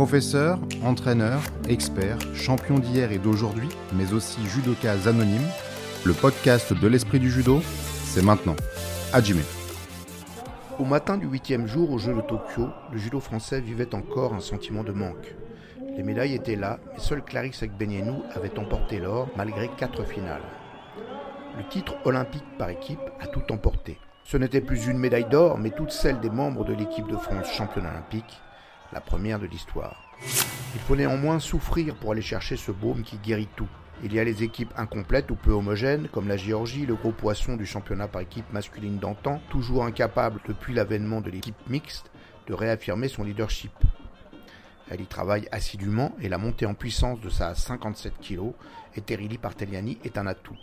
Professeur, entraîneur, expert, champion d'hier et d'aujourd'hui, mais aussi judoka anonyme, le podcast de l'esprit du judo, c'est maintenant. Hajime. Au matin du huitième jour aux Jeux de Tokyo, le judo français vivait encore un sentiment de manque. Les médailles étaient là, mais seul Clarisse Agbenienou avait emporté l'or malgré quatre finales. Le titre olympique par équipe a tout emporté. Ce n'était plus une médaille d'or, mais toutes celles des membres de l'équipe de France championne olympique, la première de l'histoire. Il faut néanmoins souffrir pour aller chercher ce baume qui guérit tout. Il y a les équipes incomplètes ou peu homogènes, comme la Géorgie, le gros poisson du championnat par équipe masculine d'antan, toujours incapable depuis l'avènement de l'équipe mixte de réaffirmer son leadership. Elle y travaille assidûment et la montée en puissance de sa 57 kg, Eterili Parteliani, est un atout.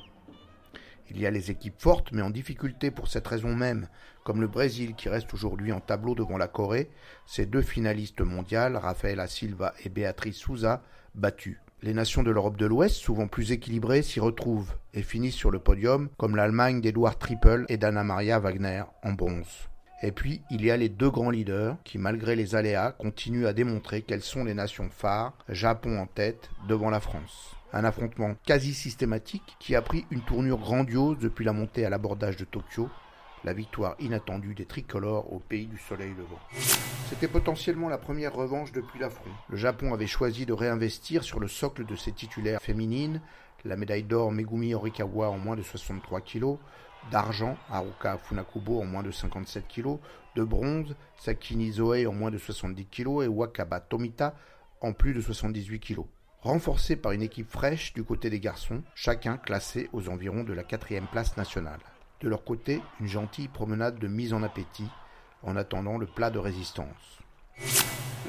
Il y a les équipes fortes mais en difficulté pour cette raison même, comme le Brésil qui reste aujourd'hui en tableau devant la Corée, ses deux finalistes mondiales, Rafaela Silva et Beatriz Souza, battues. Les nations de l'Europe de l'Ouest, souvent plus équilibrées, s'y retrouvent et finissent sur le podium, comme l'Allemagne d'Edouard Trippel et d'Anna Maria Wagner en bronze. Et puis, il y a les deux grands leaders qui, malgré les aléas, continuent à démontrer qu'elles sont les nations phares, Japon en tête, devant la France. Un affrontement quasi systématique qui a pris une tournure grandiose depuis la montée à l'abordage de Tokyo, la victoire inattendue des tricolores au pays du soleil levant. C'était potentiellement la première revanche depuis l'affront. Le Japon avait choisi de réinvestir sur le socle de ses titulaires féminines, la médaille d'or Megumi Horikawa en moins de 63 kg, d'argent Haruka Funakubo en moins de 57 kg, de bronze Sakini Zoe en moins de 70 kg et Wakaba Tomita en plus de 78 kg. Renforcé par une équipe fraîche du côté des garçons, chacun classé aux environs de la quatrième place nationale. De leur côté, une gentille promenade de mise en appétit en attendant le plat de résistance.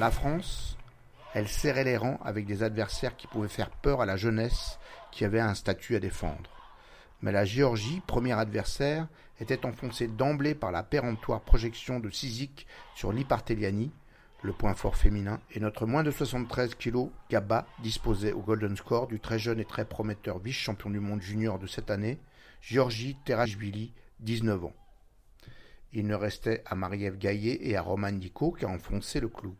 La France, elle serrait les rangs avec des adversaires qui pouvaient faire peur à la jeunesse qui avait un statut à défendre. Mais la Géorgie, premier adversaire, était enfoncée d'emblée par la péremptoire projection de Sizik sur l'Iparteliani, le point fort féminin, et notre moins de 73 kg Gaba disposait au Golden Score du très jeune et très prometteur vice-champion du monde junior de cette année, Georgi Terashvili, 19 ans. Il ne restait à Marie-Ève Gaillet et à Roman Diko qu'à enfoncer le clou.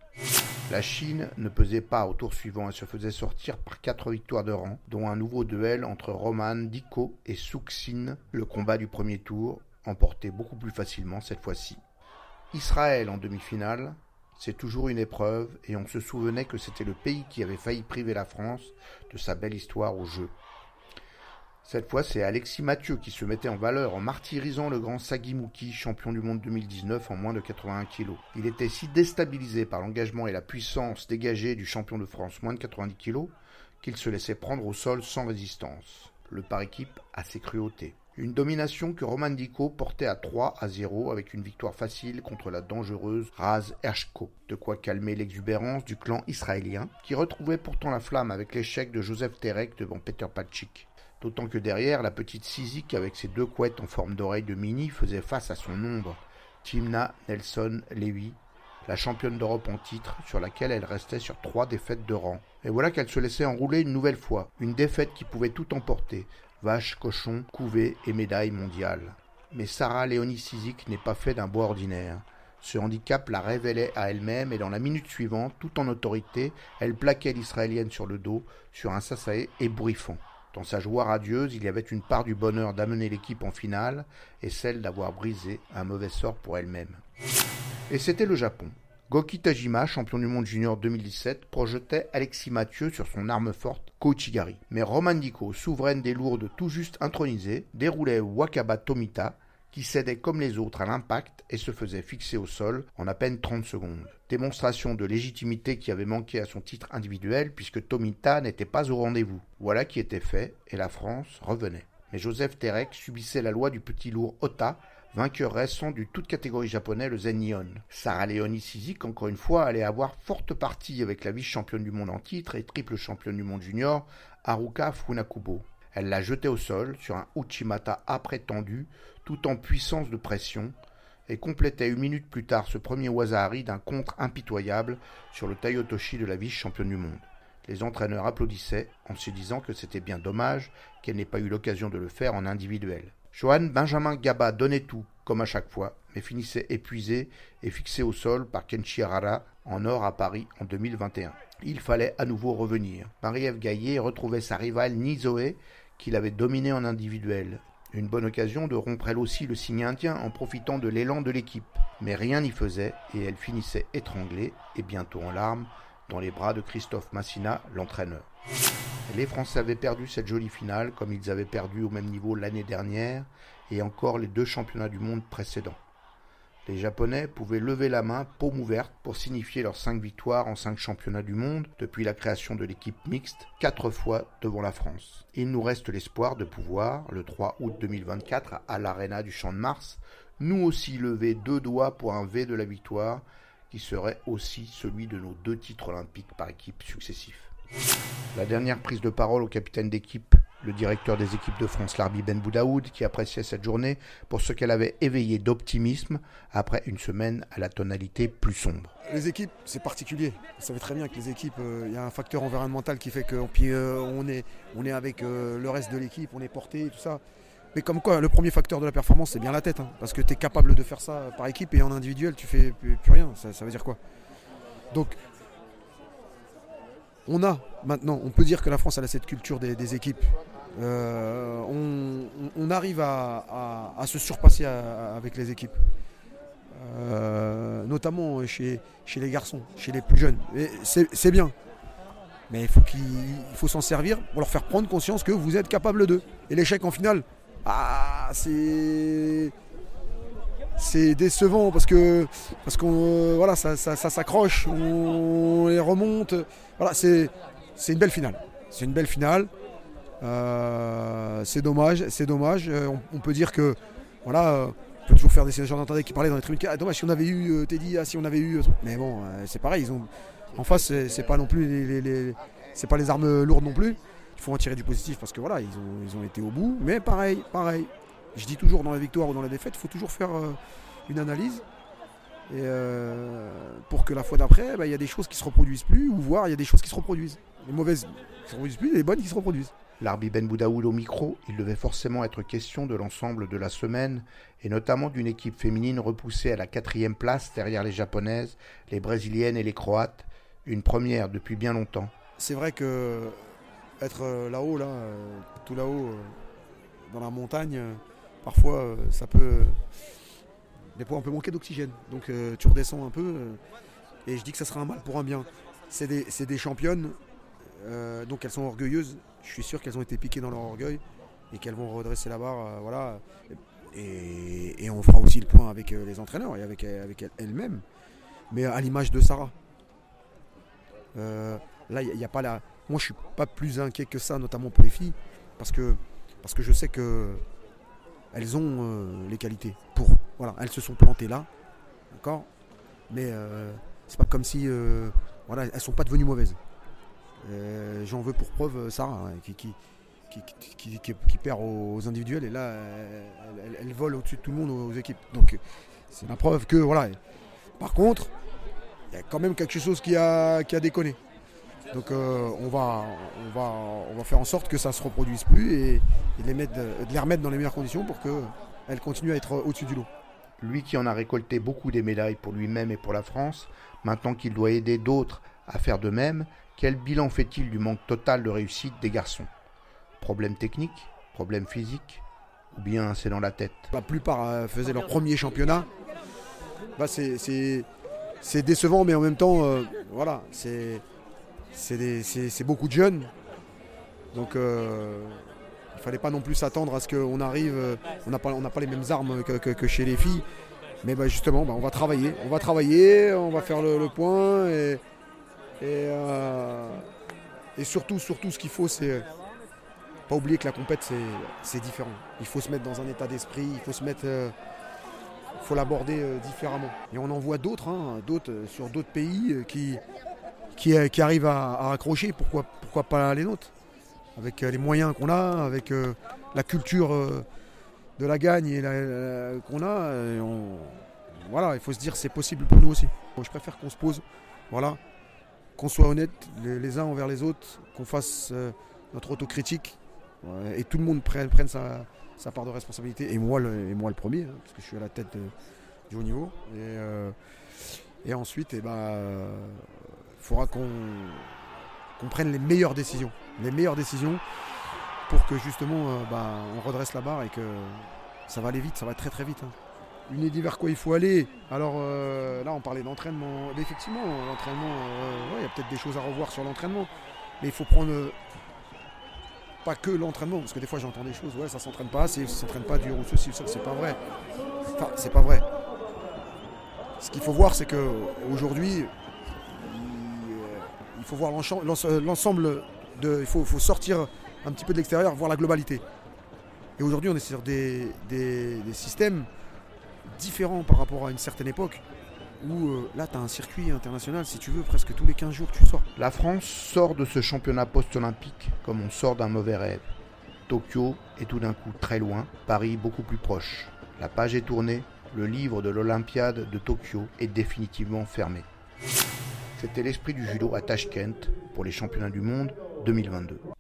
La Chine ne pesait pas au tour suivant et se faisait sortir par quatre victoires de rang, dont un nouveau duel entre Roman Diko et Suxin, le combat du premier tour, emporté beaucoup plus facilement cette fois-ci. Israël en demi-finale, c'est toujours une épreuve et on se souvenait que c'était le pays qui avait failli priver la France de sa belle histoire au jeu. Cette fois, c'est Alexis Mathieu qui se mettait en valeur en martyrisant le grand Sagimouki, champion du monde 2019 en moins de 81 kg. Il était si déstabilisé par l'engagement et la puissance dégagée du champion de France moins de 90 kg qu'il se laissait prendre au sol sans résistance. Le par équipe a ses cruautés. Une domination que Roman Diko portait à 3 à 0 avec une victoire facile contre la dangereuse Raz Ershko. De quoi calmer l'exubérance du clan israélien qui retrouvait pourtant la flamme avec l'échec de Joseph Terek devant Peter Palchik. D'autant que derrière, la petite Sizik avec ses deux couettes en forme d'oreille de mini faisait face à son ombre, Timna Nelson Levy, la championne d'Europe en titre, sur laquelle elle restait sur trois défaites de rang. Et voilà qu'elle se laissait enrouler une nouvelle fois, une défaite qui pouvait tout emporter, vache, cochon, couvée et médaille mondiale. Mais Sarah Léonie Sizik n'est pas fait d'un bois ordinaire. Ce handicap la révélait à elle-même et dans la minute suivante, tout en autorité, elle plaquait l'Israélienne sur le dos, sur un sasaé ébouriffant. Dans sa joie radieuse, il y avait une part du bonheur d'amener l'équipe en finale et celle d'avoir brisé un mauvais sort pour elle-même. Et c'était le Japon. Goki Tajima, champion du monde junior 2017, projetait Alexis Mathieu sur son arme forte, Koichigari. Mais Romandiko, souveraine des lourdes tout juste intronisée, déroulait Wakaba Tomita, qui cédait comme les autres à l'impact et se faisait fixer au sol en à peine 30 secondes. Démonstration de légitimité qui avait manqué à son titre individuel puisque Tomita n'était pas au rendez-vous. Voilà qui était fait et la France revenait. Mais Joseph Terek subissait la loi du petit lourd Ota, vainqueur récent du toute catégorie japonais, le Zenyon. Sarah Leonie Sizik, encore une fois, allait avoir forte partie avec la vice-championne du monde en titre et triple championne du monde junior, Haruka Funakubo. Elle l'a jeté au sol sur un Uchimata après tendu, tout en puissance de pression, et complétait une minute plus tard ce premier Wazahari d'un contre impitoyable sur le Tayotoshi de la vice-championne du monde. Les entraîneurs applaudissaient en se disant que c'était bien dommage qu'elle n'ait pas eu l'occasion de le faire en individuel. Johan Benjamin Gaba donnait tout, comme à chaque fois, mais finissait épuisé et fixé au sol par Kenshi Harada en or à Paris en 2021. Il fallait à nouveau revenir. Marie-Ève Gaillet retrouvait sa rivale Nizoé, qu'il avait dominée en individuel. Une bonne occasion de rompre elle aussi le signe indien en profitant de l'élan de l'équipe. Mais rien n'y faisait et elle finissait étranglée et bientôt en larmes dans les bras de Christophe Massina, l'entraîneur. Les Français avaient perdu cette jolie finale comme ils avaient perdu au même niveau l'année dernière et encore les deux championnats du monde précédents. Les Japonais pouvaient lever la main, paume ouverte, pour signifier leurs cinq victoires en cinq championnats du monde depuis la création de l'équipe mixte, quatre fois devant la France. Il nous reste l'espoir de pouvoir, le 3 août 2024, à l'Arena du Champ de Mars, nous aussi lever deux doigts pour un V de la victoire, qui serait aussi celui de nos deux titres olympiques par équipe successifs. La dernière prise de parole au capitaine d'équipe le directeur des équipes de France, Larbi Ben Boudaoud, qui appréciait cette journée pour ce qu'elle avait éveillé d'optimisme après une semaine à la tonalité plus sombre. Les équipes, c'est particulier. Vous savez très bien que les équipes, euh, il y a un facteur environnemental qui fait qu'on euh, on est, avec euh, le reste de l'équipe, on est porté, et tout ça. Mais comme quoi, le premier facteur de la performance, c'est bien la tête. Hein, parce que tu es capable de faire ça par équipe et en individuel, tu fais plus, rien. Ça, veut dire quoi? On a maintenant, on peut dire que la France a cette culture des, équipes. Euh, on, arrive à, se surpasser avec les équipes. Euh, notamment chez, les garçons, chez les plus jeunes. C'est bien. Mais il faut qu'il faut s'en servir pour leur faire prendre conscience que vous êtes capable d'eux. Et l'échec en finale, ah, c'est c'est décevant parce que parce qu'on voilà ça, s'accroche, on les remonte. Voilà, c'est une belle finale. C'est une belle finale. Euh, c'est dommage, c'est dommage. Euh, on, peut dire que voilà, euh, peut toujours faire des gens d'entendre qui parlaient dans les tribunes. Ah, dommage si on avait eu Teddy, ah, si on avait eu. Mais bon, c'est pareil. Ils ont en face, c'est pas non plus les, pas les armes lourdes non plus. Il faut en tirer du positif parce que voilà, ont, ils ont été au bout. Mais pareil, pareil, je dis toujours dans la victoire ou dans la défaite, il faut toujours faire euh, une analyse. Et euh, pour que la fois d'après, bah, il y a des choses qui se reproduisent plus, ou voir il y a des choses qui se reproduisent. Les mauvaises qui se reproduisent plus, les bonnes qui se reproduisent. L'arbi Ben Boudaoul au micro, il devait forcément être question de l'ensemble de la semaine, et notamment d'une équipe féminine repoussée à la quatrième place derrière les japonaises, les brésiliennes et les croates, une première depuis bien longtemps. C'est vrai que être euh, là-haut, là, tout là-haut, dans la montagne, parfois euh, ça peut. Des fois on peut manquer d'oxygène. Donc euh, tu redescends un peu. Euh, et je dis que ça sera un mal pour un bien. C'est des, championnes, donc elles sont orgueilleuses. Je suis sûr qu'elles ont été piquées dans leur orgueil et qu'elles vont redresser la barre. voilà. Et, on fera aussi le point avec les entraîneurs et avec, avec elles-mêmes. Mais à l'image de Sarah. là, il n'y a, pas la. Moi, je suis pas plus inquiet que ça, notamment pour les filles, parce que, parce que je sais que elles ont euh, les qualités pour. Voilà, elles se sont plantées là, d'accord? Mais euh, c'est pas comme si. Euh, voilà, elles sont pas devenues mauvaises. J'en veux pour preuve Sarah, hein, qui, qui, qui, perd aux individuels et là, elle, vole au-dessus de tout le monde aux équipes. Donc, c'est la preuve que, voilà. Par contre, il y a quand même quelque chose qui a, qui a déconné. Donc euh, on, va, on, va, on va faire en sorte que ça ne se reproduise plus et, de, les mettre, de les remettre dans les meilleures conditions pour qu'elles continuent à être au-dessus du lot. Lui qui en a récolté beaucoup des médailles pour lui-même et pour la France, maintenant qu'il doit aider d'autres à faire de même, quel bilan fait-il du manque total de réussite des garçons? Problème technique? Problème physique? Ou bien c'est dans la tête? La plupart euh, faisaient leur premier championnat. Bah, c'est décevant, mais en même temps, euh, voilà, c'est c'est beaucoup de jeunes. Donc euh, il ne fallait pas non plus s'attendre à ce qu'on arrive. Euh, on n'a pas, pas les mêmes armes que, chez les filles. Mais bah, justement, bah, on va travailler. On va travailler, on va faire le, point. Et, euh, et, surtout, surtout, ce qu'il faut, c'est pas oublier que la compète, c'est différent. Il faut se mettre dans un état d'esprit, il faut se mettre. faut l'aborder différemment. Et on en voit d'autres, hein, d'autres sur d'autres pays qui, qui, qui arrivent à, accrocher, pourquoi, pourquoi pas les nôtres? Avec euh, les moyens qu'on a, avec euh, la culture euh, de la gagne qu'on a, voilà, il faut se dire c'est possible pour nous aussi. je préfère qu'on se pose, voilà, qu'on soit honnête les, uns envers les autres, qu'on fasse notre autocritique et tout le monde prenne, sa, part de responsabilité, et moi le, et moi le premier, hein, parce que je suis à la tête du haut niveau. Et, euh, et ensuite, il eh ben, faudra qu'on prenne les meilleures décisions. Les meilleures décisions pour que justement euh, bah, on redresse la barre et que ça va aller vite, ça va très très vite. Hein. Une idée vers quoi il faut aller? Alors euh, là on parlait d'entraînement. Effectivement, l'entraînement, il y a peut-être des choses à revoir sur l'entraînement. Mais il faut prendre pas que l'entraînement, parce que des fois j'entends des choses, ouais ça s'entraîne pas assez, ça s'entraîne pas dur ou ceci, ça c'est pas vrai. Enfin, c'est pas vrai. Ce qu'il faut voir, c'est qu'aujourd'hui, il faut voir l'ensemble de. Il faut, sortir un petit peu de l'extérieur, voir la globalité. Et aujourd'hui, on est sur des, systèmes différents par rapport à une certaine époque où euh, là, tu as un circuit international, si tu veux, presque tous les 15 jours, tu sors. La France sort de ce championnat post-olympique comme on sort d'un mauvais rêve. Tokyo est tout d'un coup très loin, Paris beaucoup plus proche. La page est tournée, le livre de l'Olympiade de Tokyo est définitivement fermé. C'était l'esprit du judo à Tashkent pour les championnats du monde 2022.